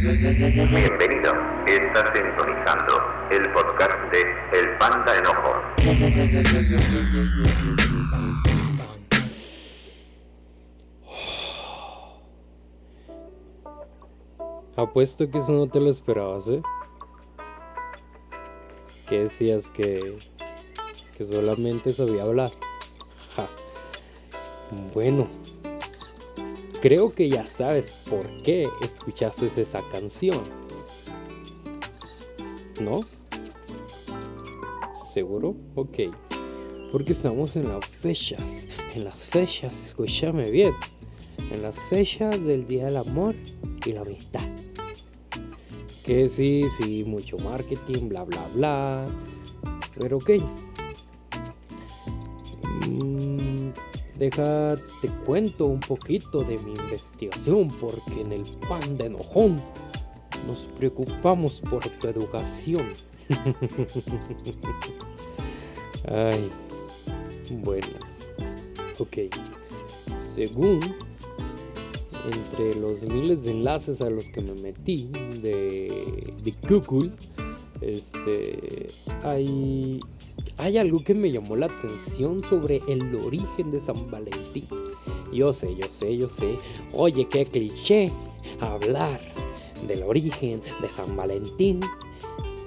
Bienvenido, estás sintonizando el podcast de El Panda Enojo. Apuesto que eso no te lo esperabas, ¿eh? Que decías que, que solamente sabía hablar. Ja. Bueno, creo que ya sabes por qué escuchaste esa canción. ¿No? ¿Seguro? Ok. Porque estamos en las fechas. En las fechas, escúchame bien. En las fechas del Día del Amor y la Amistad. Que sí, sí, mucho marketing, bla, bla, bla. Pero ok. Deja, te cuento un poquito de mi investigación porque en el pan de enojón nos preocupamos por tu educación. Ay, bueno, ok. Según entre los miles de enlaces a los que me metí de, de Google, este, hay, hay algo que me llamó la atención sobre el origen de San Valentín. Yo sé, yo sé, yo sé. Oye, qué cliché hablar del origen de San Valentín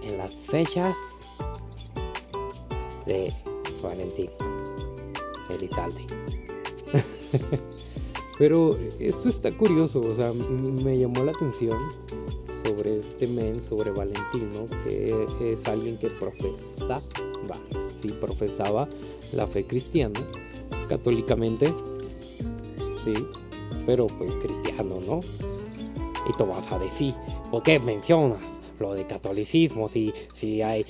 en las fechas de Valentín, el Italia. Pero esto está curioso, o sea, me llamó la atención sobre este men, sobre Valentín, ¿no? Que es alguien que profesaba, sí, profesaba la fe cristiana, católicamente, sí, pero pues cristiano, ¿no? Y tú vas a decir, ¿por qué mencionas lo de catolicismo si, si hay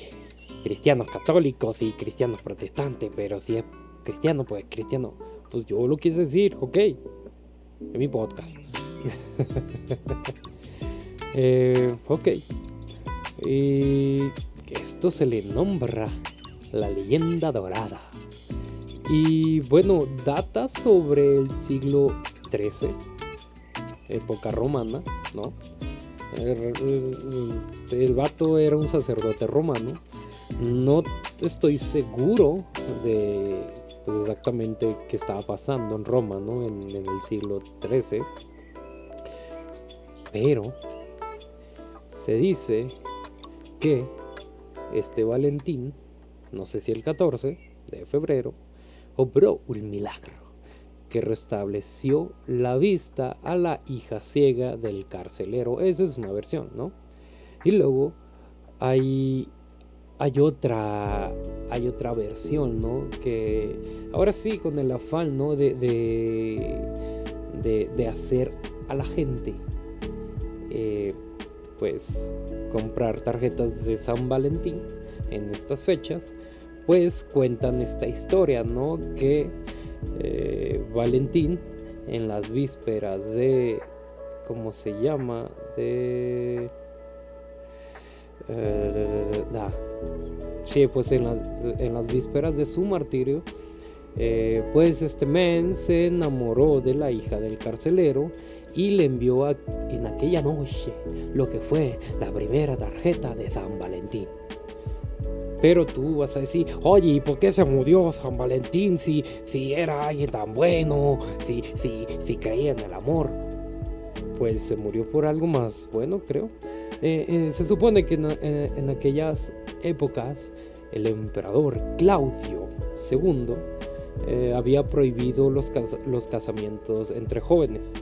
cristianos católicos y cristianos protestantes? Pero si es cristiano, pues cristiano. Pues yo lo quise decir, ok. En mi podcast. Eh, ok. Y esto se le nombra la leyenda dorada. Y bueno, data sobre el siglo XIII, época romana, ¿no? El, el- el vato era un sacerdote romano. No estoy seguro de pues, exactamente qué estaba pasando en Roma, ¿no? En, en el siglo XIII. Pero se dice que este Valentín, no sé si el 14 de febrero, obró un milagro que restableció la vista a la hija ciega del carcelero. Esa es una versión, ¿no? Y luego hay, hay otra hay otra versión, ¿no? Que ahora sí, con el afán, ¿no? De, de, de, de hacer a la gente, eh, pues, comprar tarjetas de San Valentín en estas fechas, pues cuentan esta historia, ¿no? Que eh, Valentín en las vísperas de, ¿cómo se llama? De... eh. Sí, pues en las, en las vísperas de su martirio, eh, pues este men se enamoró de la hija del carcelero y le envió a- en aquella noche lo que fue la primera tarjeta de San Valentín. Pero tú vas a decir, oye, ¿y por qué se murió San Valentín si, si era alguien tan bueno, si, si, si creía en el amor? Pues se murió por algo más bueno, creo. Eh, eh, se supone que en, en- en aquellas épocas el emperador Claudio II eh, había prohibido los, los, casamientos entre jóvenes.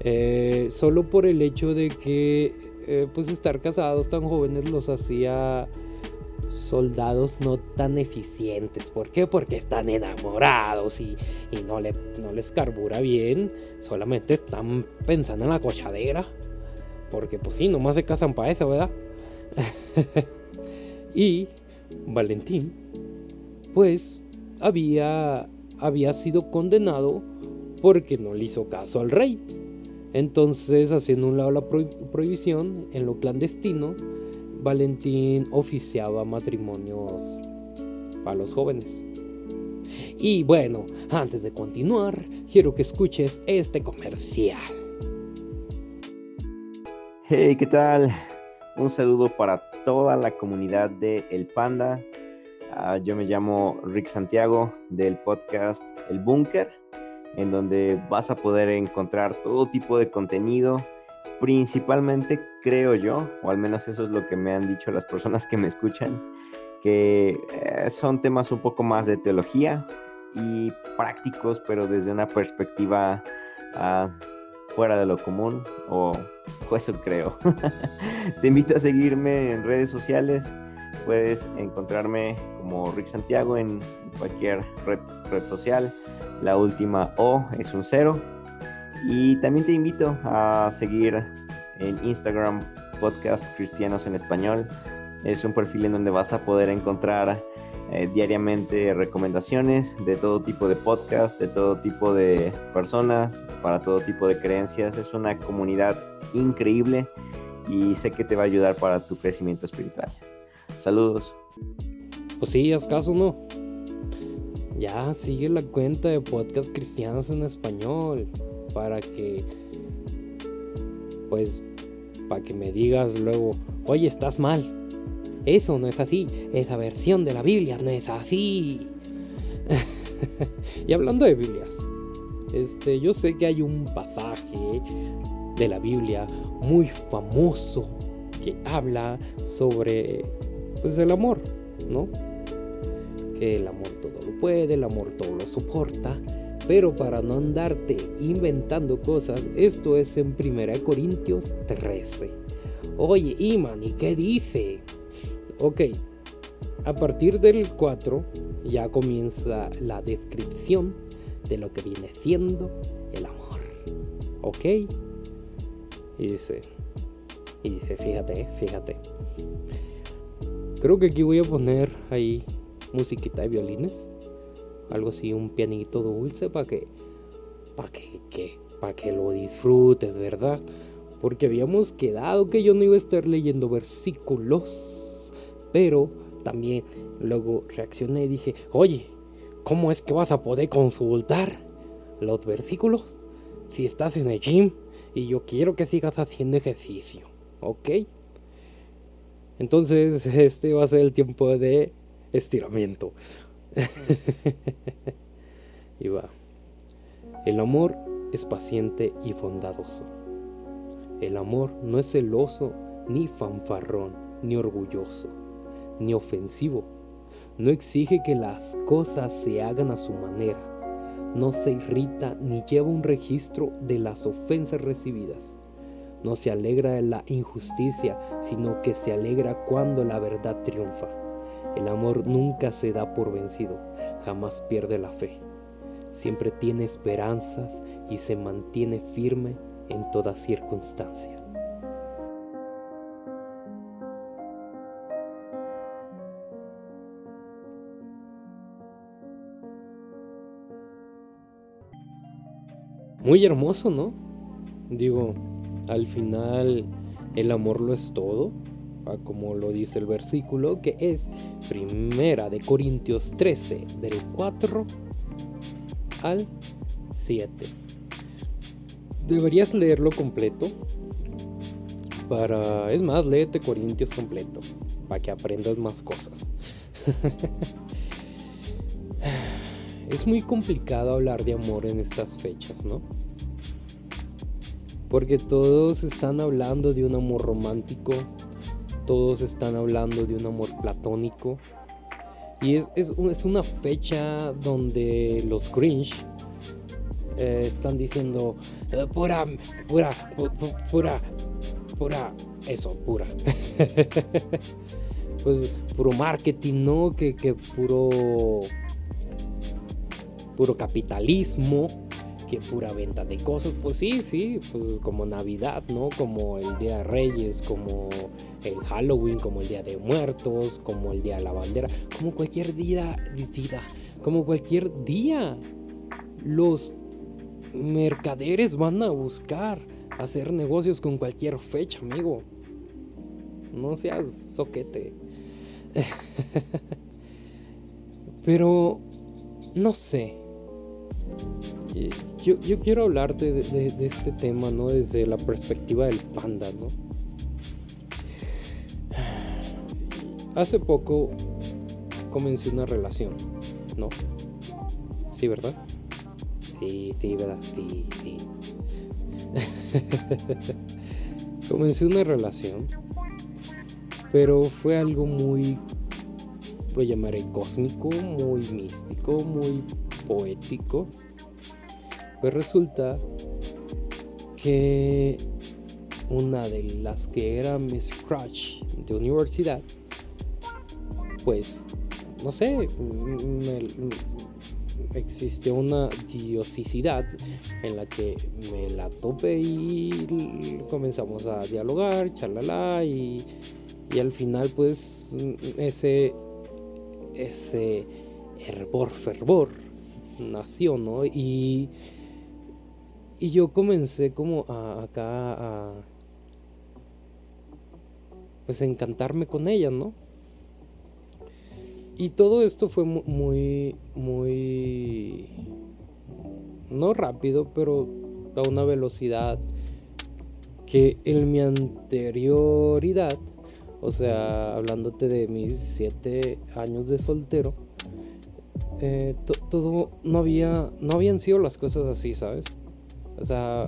Eh, solo por el hecho de que eh, pues estar casados tan jóvenes los hacía soldados no tan eficientes. ¿Por qué? Porque están enamorados y, no, le, no les carbura bien. Solamente están pensando en la cochadera. Porque pues sí, nomás se casan para eso, ¿verdad? y Valentín, pues había, había sido condenado porque no le hizo caso al rey. Entonces, haciendo un lado la prohibición, en lo clandestino, Valentín oficiaba matrimonios para los jóvenes. Y bueno, antes de continuar, quiero que escuches este comercial. Hey, ¿qué tal? Un saludo para toda la comunidad de El Panda. Ah, yo me llamo Rick Santiago del podcast El Búnker, en donde vas a poder encontrar todo tipo de contenido. Principalmente creo yo, o al menos eso es lo que me han dicho las personas que me escuchan, que eh, son temas un poco más de teología y prácticos, pero desde una perspectiva ah, fuera de lo común, o eso creo. Te invito a seguirme en redes sociales Puedes encontrarme como Rick Santiago en cualquier red, social. La última O es un cero. Y también te invito a seguir en Instagram Podcast Cristianos en Español. Es un perfil en donde vas a poder encontrar eh, diariamente recomendaciones de todo tipo de podcast, de todo tipo de personas, para todo tipo de creencias. Es una comunidad increíble y sé que te va a ayudar para tu crecimiento espiritual. Saludos. Pues sí, haz caso, ¿no? Ya sigue la cuenta de podcast cristianos en español para que, pues, para que me digas luego, oye, estás mal. Eso no es así. Esa versión de la Biblia no es así. y hablando de Biblias, este, yo sé que hay un pasaje de la Biblia muy famoso que habla sobre pues el amor, ¿no? Que el amor todo lo puede, el amor todo lo soporta. Pero para no andarte inventando cosas, esto es en 1 Corintios 13. Oye, Iman, ¿y qué dice? Ok, a partir del 4 ya comienza la descripción de lo que viene siendo el amor. ¿Ok? Y dice, y dice, fíjate, fíjate. Creo que aquí voy a poner ahí musiquita de violines. Algo así, un pianito dulce para que, para que, para que lo disfrutes, ¿verdad? Porque habíamos quedado que yo no iba a estar leyendo versículos. Pero también luego reaccioné y dije, oye, ¿cómo es que vas a poder consultar los versículos si estás en el gym y yo quiero que sigas haciendo ejercicio? ¿Ok? Entonces, este va a ser el tiempo de estiramiento. y va. El amor es paciente y bondadoso. El amor no es celoso, ni fanfarrón, ni orgulloso, ni ofensivo. No exige que las cosas se hagan a su manera. No se irrita ni lleva un registro de las ofensas recibidas no se alegra de la injusticia, sino que se alegra cuando la verdad triunfa. El amor nunca se da por vencido, jamás pierde la fe. Siempre tiene esperanzas y se mantiene firme en toda circunstancia. Muy hermoso, ¿no? Digo, al final el amor lo es todo, como lo dice el versículo, que es Primera de Corintios 13, del 4 al 7. Deberías leerlo completo. Para. Es más, léete Corintios completo. Para que aprendas más cosas. es muy complicado hablar de amor en estas fechas, ¿no? Porque todos están hablando de un amor romántico, todos están hablando de un amor platónico. Y es, es, es una fecha donde los Grinch eh, están diciendo eh, pura, pura, pura, pura, eso, pura. pues puro marketing, ¿no? Que, que puro, puro capitalismo que pura venta de cosas. Pues sí, sí, pues como Navidad, ¿no? Como el Día de Reyes, como el Halloween, como el Día de Muertos, como el Día de la Bandera, como cualquier día vida, como cualquier día. Los mercaderes van a buscar hacer negocios con cualquier fecha, amigo. No seas soquete. Pero, no sé. Yo, quiero hablarte de, este tema, ¿no? Desde la perspectiva del panda, ¿no? Hace poco comencé una relación, ¿no? Sí, ¿verdad? Sí, sí, ¿verdad? Sí, sí. comencé una relación, pero fue algo muy, lo llamaré cósmico, muy místico, muy poético pues resulta que una de las que era Miss Crush de universidad, pues, no sé, existió una diosicidad en la que me la topé y comenzamos a dialogar, chalala, y, y al final pues ese, ese hervor, fervor nació, ¿no? Y y yo comencé como a, acá a pues encantarme con ella, ¿no? Y todo esto fue muy, muy, no rápido, pero a una velocidad que en mi anterioridad, o sea, hablándote de mis siete años de soltero, eh, todo no había, no habían sido las cosas así, ¿sabes? O sea,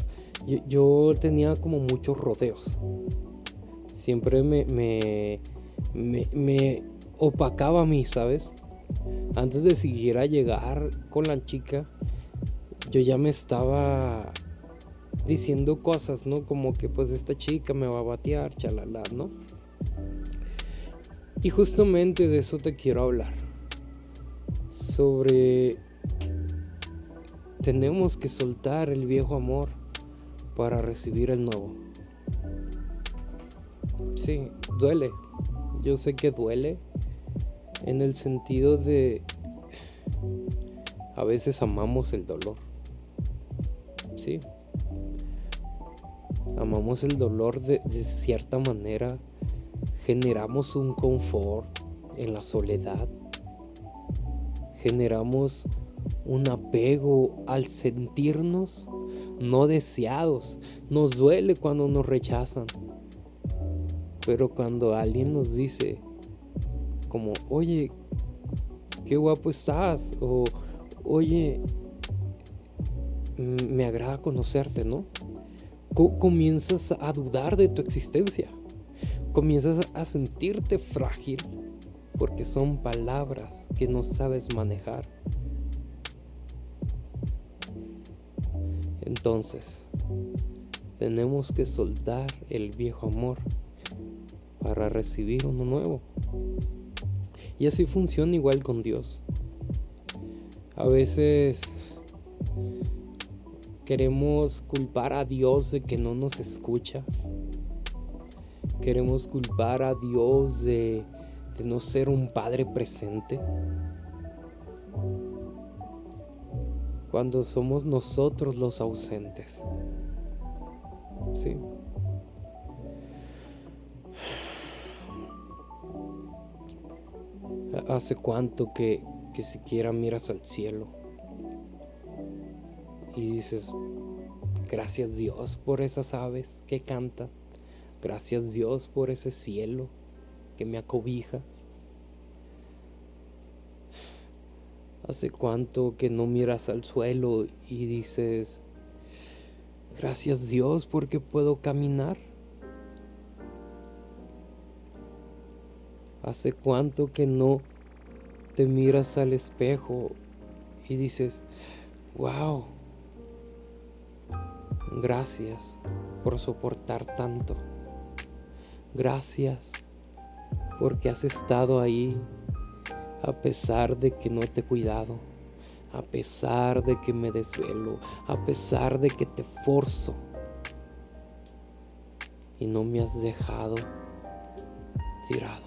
yo, tenía como muchos rodeos. Siempre me, me, me, opacaba a mí, ¿sabes? Antes de siquiera llegar con la chica, yo ya me estaba diciendo cosas, ¿no? Como que pues esta chica me va a batear, chalala, ¿no? Y justamente de eso te quiero hablar. Sobre tenemos que soltar el viejo amor para recibir el nuevo. Sí, duele. Yo sé que duele en el sentido de a veces amamos el dolor. Sí. Amamos el dolor de, cierta manera. Generamos un confort en la soledad. Generamos un apego al sentirnos no deseados. Nos duele cuando nos rechazan. Pero cuando alguien nos dice, como, oye, qué guapo estás, o oye, me agrada conocerte, ¿no? comienzas a dudar de tu existencia. Comienzas a sentirte frágil porque son palabras que no sabes manejar. Entonces, tenemos que soltar el viejo amor para recibir uno nuevo. Y así funciona igual con Dios. A veces queremos culpar a Dios de que no nos escucha. Queremos culpar a Dios de, de no ser un padre presente. Cuando somos nosotros los ausentes. ¿Sí? ¿Hace cuánto que, que siquiera miras al cielo y dices, gracias Dios por esas aves que cantan, gracias Dios por ese cielo que me acobija? ¿Hace cuánto que no miras al suelo y dices, gracias Dios porque puedo caminar? ¿Hace cuánto que no te miras al espejo y dices, wow, gracias por soportar tanto. Gracias porque has estado ahí a pesar de que no te he cuidado, a pesar de que me desvelo, a pesar de que te forzo y no me has dejado tirado.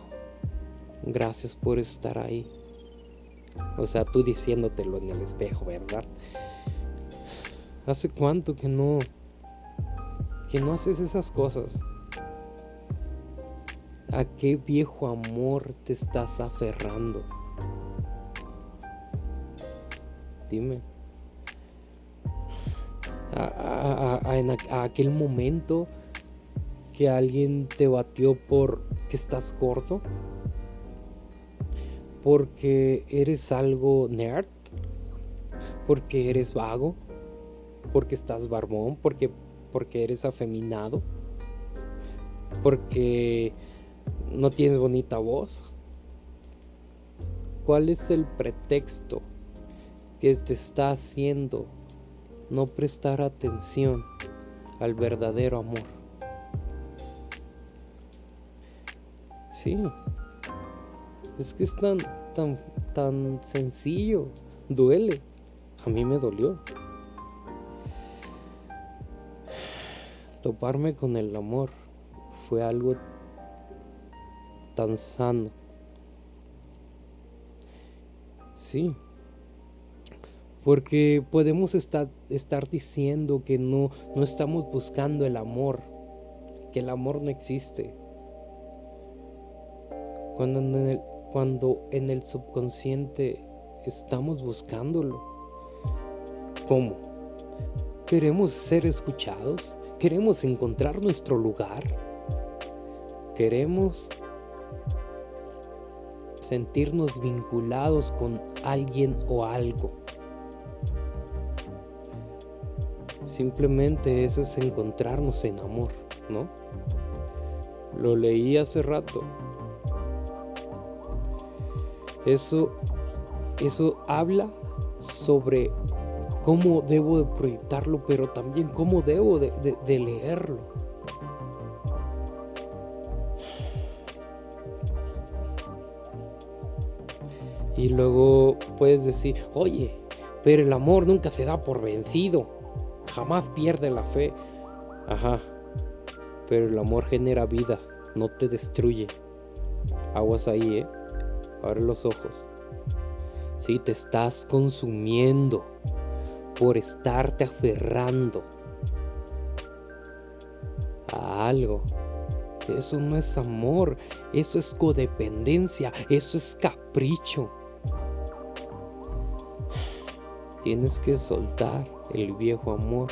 Gracias por estar ahí. O sea, tú diciéndotelo en el espejo, ¿verdad? ¿Hace cuánto que no que no haces esas cosas? ¿A qué viejo amor te estás aferrando? Dime. A, a, aquel momento que alguien te batió por que estás gordo, porque eres algo nerd, porque eres vago, porque estás barbón, porque, porque eres afeminado, porque no tienes bonita voz. ¿Cuál es el pretexto que te está haciendo no prestar atención al verdadero amor? Sí, es que es tan, tan, tan sencillo, duele. A mí me dolió. Toparme con el amor fue algo tan sano. Sí. Porque podemos estar, diciendo que no, no estamos buscando el amor, que el amor no existe. Cuando en el, cuando en el subconsciente estamos buscándolo. ¿Cómo? ¿Queremos ser escuchados? ¿Queremos encontrar nuestro lugar? ¿Queremos sentirnos vinculados con alguien o algo. Simplemente eso es encontrarnos en amor, ¿no? Lo leí hace rato. Eso, eso habla sobre cómo debo de proyectarlo, pero también cómo debo de, de leerlo. Y luego puedes decir, oye, pero el amor nunca se da por vencido. Jamás pierde la fe. Ajá. Pero el amor genera vida, no te destruye. Aguas ahí, ¿eh? Abre los ojos. Si te estás consumiendo por estarte aferrando a algo, eso no es amor, eso es codependencia, eso es capricho. Tienes que soltar el viejo amor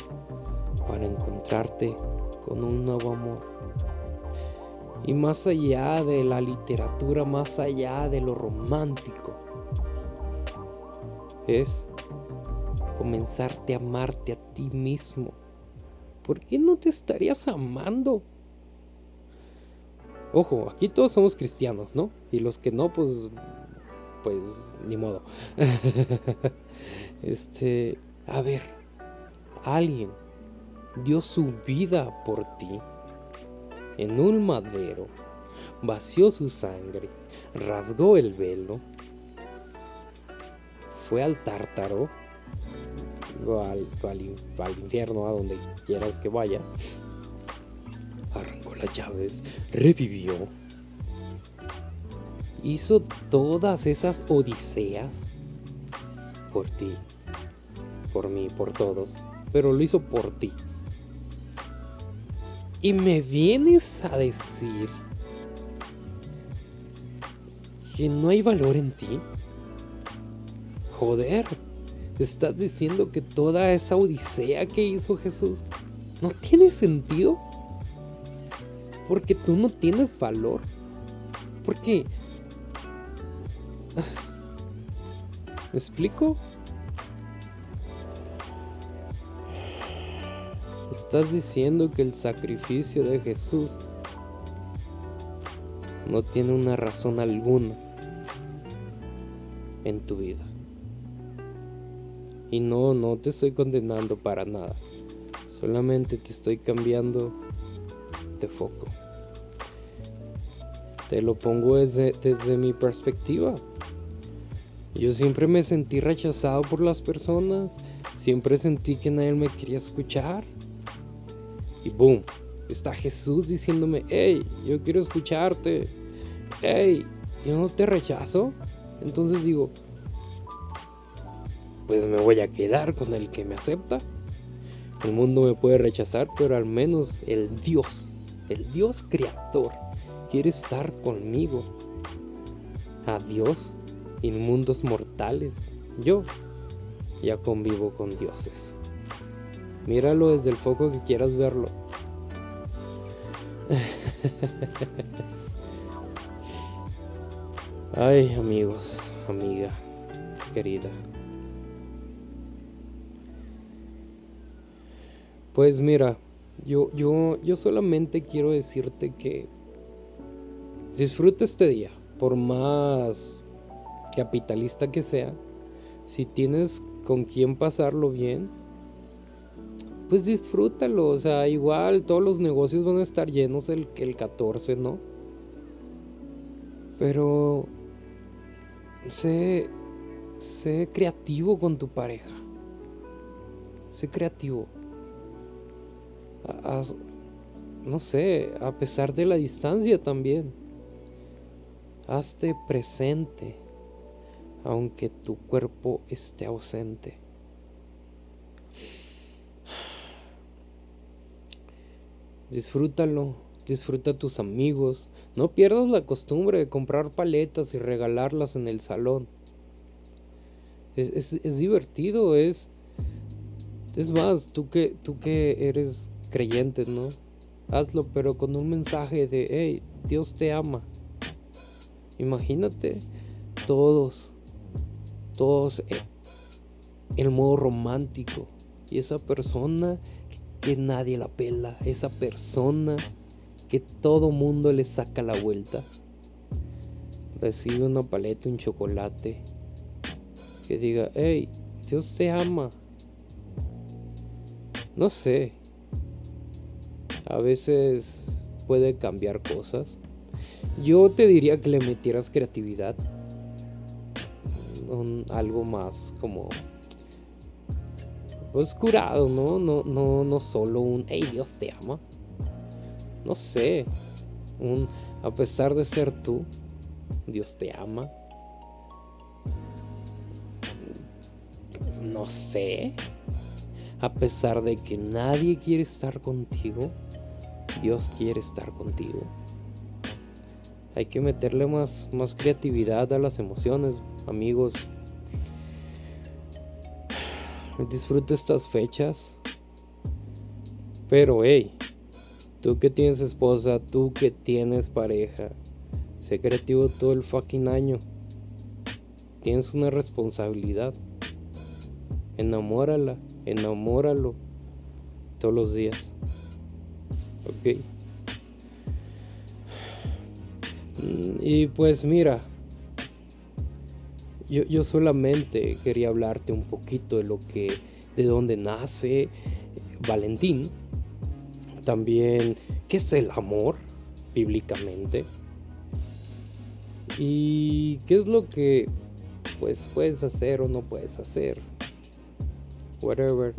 para encontrarte con un nuevo amor. Y más allá de la literatura, más allá de lo romántico, es comenzarte a amarte a ti mismo. ¿Por qué no te estarías amando? Ojo, aquí todos somos cristianos, ¿no? Y los que no, pues, pues, ni modo. Este, a ver, alguien dio su vida por ti en un madero, vació su sangre, rasgó el velo, fue al tártaro, al, al, infierno, a donde quieras que vaya, arrancó las llaves, revivió, hizo todas esas odiseas por ti, por mí, por todos, pero lo hizo por ti. Y me vienes a decir que no hay valor en ti. Joder, estás diciendo que toda esa odisea que hizo Jesús no tiene sentido. Porque tú no tienes valor. Porque ¿Me explico? Estás diciendo que el sacrificio de Jesús no tiene una razón alguna. en tu vida. Y no, no te estoy condenando para nada. Solamente te estoy cambiando de foco. Te lo pongo desde, desde mi perspectiva. Yo siempre me sentí rechazado por las personas. Siempre sentí que nadie me quería escuchar. Y boom, está Jesús diciéndome, hey, yo quiero escucharte. Hey, yo no te rechazo. Entonces digo, pues me voy a quedar con el que me acepta. El mundo me puede rechazar, pero al menos el Dios, el Dios creador, quiere estar conmigo. A Dios, inmundos mortales, yo ya convivo con dioses. Míralo desde el foco que quieras verlo. Ay, amigos, amiga, querida. Pues mira, yo, yo, yo solamente quiero decirte que disfruta este día, por más capitalista que sea. Si tienes con quién pasarlo bien, pues disfrútalo. O sea, igual todos los negocios van a estar llenos el, el 14, ¿no? Pero sé, sé creativo con tu pareja. Sé creativo no sé, a pesar de la distancia también. Hazte presente, aunque tu cuerpo esté ausente. Disfrútalo, disfruta a tus amigos. No pierdas la costumbre de comprar paletas y regalarlas en el salón. Es, es divertido, es... Es más, tú que, tú que eres creyentes, ¿no? Hazlo, pero con un mensaje de, hey, Dios te ama. Imagínate, todos, todos en el modo romántico. Y esa persona que nadie la pela, esa persona que todo mundo le saca la vuelta. Recibe una paleta, un chocolate. Que diga, hey, Dios te ama. No sé, a veces puede cambiar cosas. Yo te diría que le metieras creatividad. algo más como pues curado, ¿no? No, no, no solo un hey Dios te ama. No sé. Un a pesar de ser tú, Dios te ama. No sé. A pesar de que nadie quiere estar contigo, Dios quiere estar contigo. Hay que meterle más, más creatividad a las emociones, amigos. Disfruta estas fechas. Pero, hey, tú que tienes esposa, tú que tienes pareja, sé creativo todo el fucking año. Tienes una responsabilidad. Enamórala, enamóralo todos los días. Ok. Y pues mira, yo, yo, solamente quería hablarte un poquito de lo que, de dónde nace Valentín. También, ¿qué es el amor bíblicamente? Y qué es lo que, pues, puedes hacer o no puedes hacer. Whatever.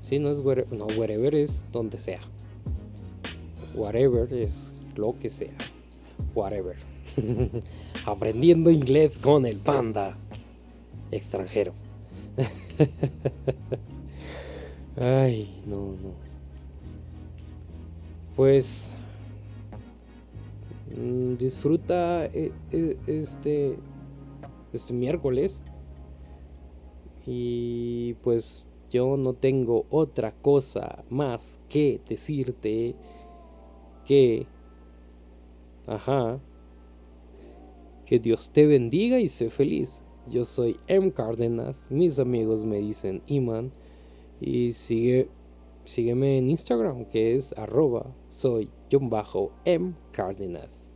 Si no es wherever, no, wherever es donde sea. Whatever es lo que sea. Whatever. Aprendiendo inglés con el panda extranjero. Ay, no, no. Pues mm, disfruta eh, eh, este este miércoles y pues yo no tengo otra cosa más que decirte que, ajá, que Dios te bendiga y sé feliz. Yo soy M. Cárdenas, mis amigos me dicen Iman y sigue, sígueme en Instagram que es arroba soy M. Cárdenas.